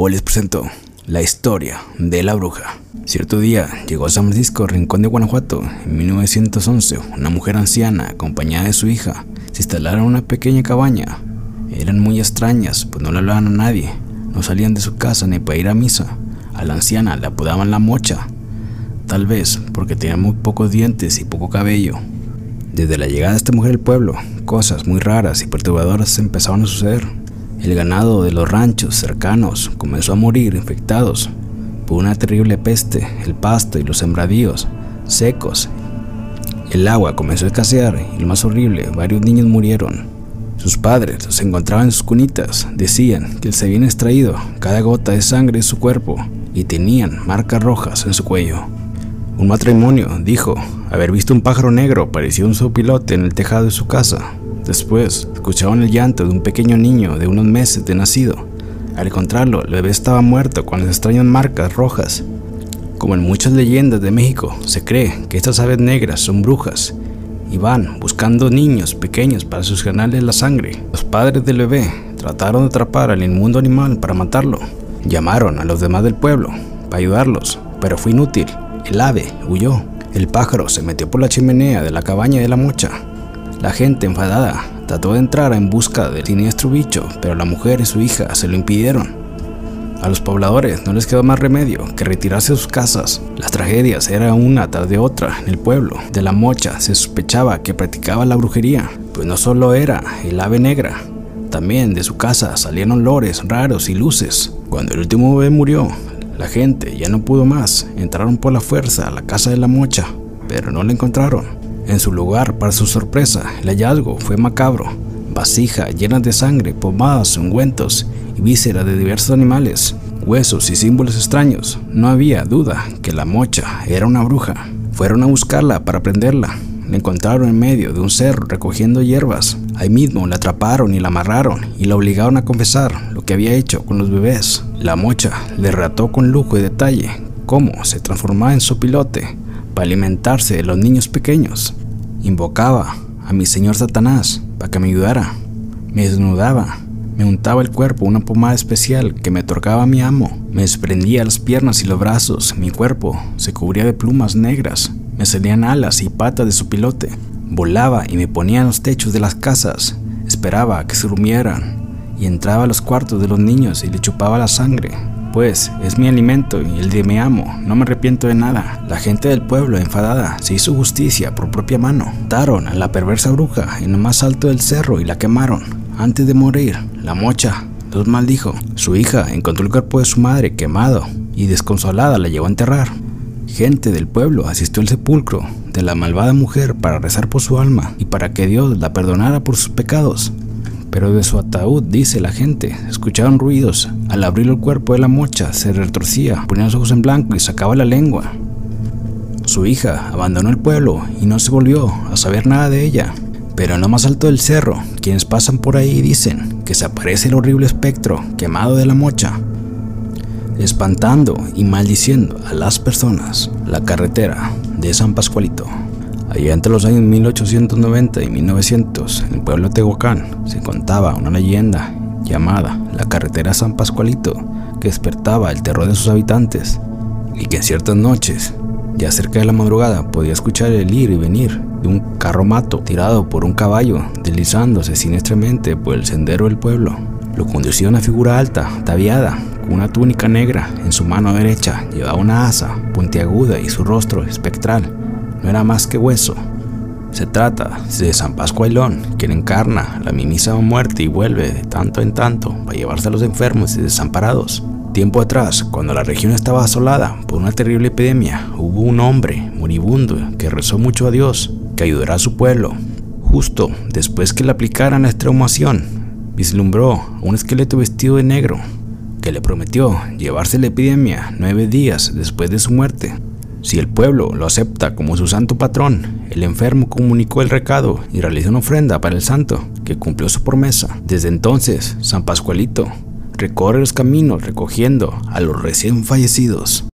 Hoy les presento la historia de la bruja. Cierto día llegó a San Francisco, Rincón de Guanajuato, en 1911. Una mujer anciana, acompañada de su hija, se instalaron en una pequeña cabaña. Eran muy extrañas, pues no le hablaban a nadie. No salían de su casa ni para ir a misa. A la anciana le apodaban la mocha, tal vez porque tenía muy pocos dientes y poco cabello. Desde la llegada de esta mujer al pueblo, cosas muy raras y perturbadoras empezaron a suceder. El ganado de los ranchos cercanos comenzó a morir infectados por una terrible peste, el pasto y los sembradíos secos. El agua comenzó a escasear y lo más horrible, varios niños murieron. Sus padres se encontraban en sus cunitas, decían que se habían extraído cada gota de sangre de su cuerpo y tenían marcas rojas en su cuello. Un matrimonio dijo haber visto un pájaro negro parecido a un sopilote en el tejado de su casa. Después, escucharon el llanto de un pequeño niño de unos meses de nacido. Al encontrarlo, el bebé estaba muerto con las extrañas marcas rojas. Como en muchas leyendas de México, se cree que estas aves negras son brujas y van buscando niños pequeños para succionarles la sangre. Los padres del bebé trataron de atrapar al inmundo animal para matarlo. Llamaron a los demás del pueblo para ayudarlos, pero fue inútil. El ave huyó. El pájaro se metió por la chimenea de la cabaña de la mocha la gente enfadada trató de entrar en busca del siniestro bicho, pero la mujer y su hija se lo impidieron. A los pobladores no les quedó más remedio que retirarse de sus casas. Las tragedias eran una tras de otra en el pueblo. De la mocha se sospechaba que practicaba la brujería, pues no solo era el ave negra, también de su casa salían olores raros y luces. Cuando el último bebé murió, la gente ya no pudo más. Entraron por la fuerza a la casa de la mocha, pero no la encontraron. En su lugar, para su sorpresa, el hallazgo fue macabro. Vasija llenas de sangre, pomadas, ungüentos y vísceras de diversos animales, huesos y símbolos extraños. No había duda que la mocha era una bruja. Fueron a buscarla para prenderla. La encontraron en medio de un cerro recogiendo hierbas. Ahí mismo la atraparon y la amarraron y la obligaron a confesar lo que había hecho con los bebés. La mocha le relató con lujo y detalle cómo se transformaba en su pilote para alimentarse de los niños pequeños. Invocaba a mi señor Satanás para que me ayudara. Me desnudaba, me untaba el cuerpo una pomada especial que me otorgaba mi amo. Me desprendía las piernas y los brazos, mi cuerpo se cubría de plumas negras, me salían alas y patas de su pilote. Volaba y me ponía en los techos de las casas, esperaba que se durmieran y entraba a los cuartos de los niños y le chupaba la sangre pues es mi alimento y el de mi amo, no me arrepiento de nada. La gente del pueblo, enfadada, se hizo justicia por propia mano. Daron a la perversa bruja en lo más alto del cerro y la quemaron. Antes de morir, la mocha los maldijo. Su hija encontró el cuerpo de su madre quemado y desconsolada la llevó a enterrar. Gente del pueblo asistió al sepulcro de la malvada mujer para rezar por su alma y para que Dios la perdonara por sus pecados pero de su ataúd, dice la gente, escucharon ruidos. Al abrir el cuerpo de la mocha, se retorcía, ponía los ojos en blanco y sacaba la lengua. Su hija abandonó el pueblo y no se volvió a saber nada de ella. Pero en lo más alto del cerro, quienes pasan por ahí dicen que se aparece el horrible espectro quemado de la mocha, espantando y maldiciendo a las personas. La carretera de San Pascualito. Allá entre los años 1890 y 1900, en el pueblo de Tehuacán, se contaba una leyenda llamada la carretera San Pascualito, que despertaba el terror de sus habitantes, y que en ciertas noches, ya cerca de la madrugada, podía escuchar el ir y venir de un carro mato tirado por un caballo, deslizándose siniestramente por el sendero del pueblo. Lo conducía una figura alta, tabiada, con una túnica negra. En su mano derecha llevaba una asa puntiaguda y su rostro espectral no era más que hueso. Se trata de San Pascualón, quien encarna la mismísima muerte y vuelve de tanto en tanto para llevarse a los enfermos y desamparados. Tiempo atrás, cuando la región estaba asolada por una terrible epidemia, hubo un hombre moribundo que rezó mucho a Dios que ayudará a su pueblo. Justo después que le aplicaran la extraumación, vislumbró un esqueleto vestido de negro que le prometió llevarse la epidemia nueve días después de su muerte. Si el pueblo lo acepta como su santo patrón, el enfermo comunicó el recado y realizó una ofrenda para el santo, que cumplió su promesa. Desde entonces, San Pascualito recorre los caminos recogiendo a los recién fallecidos.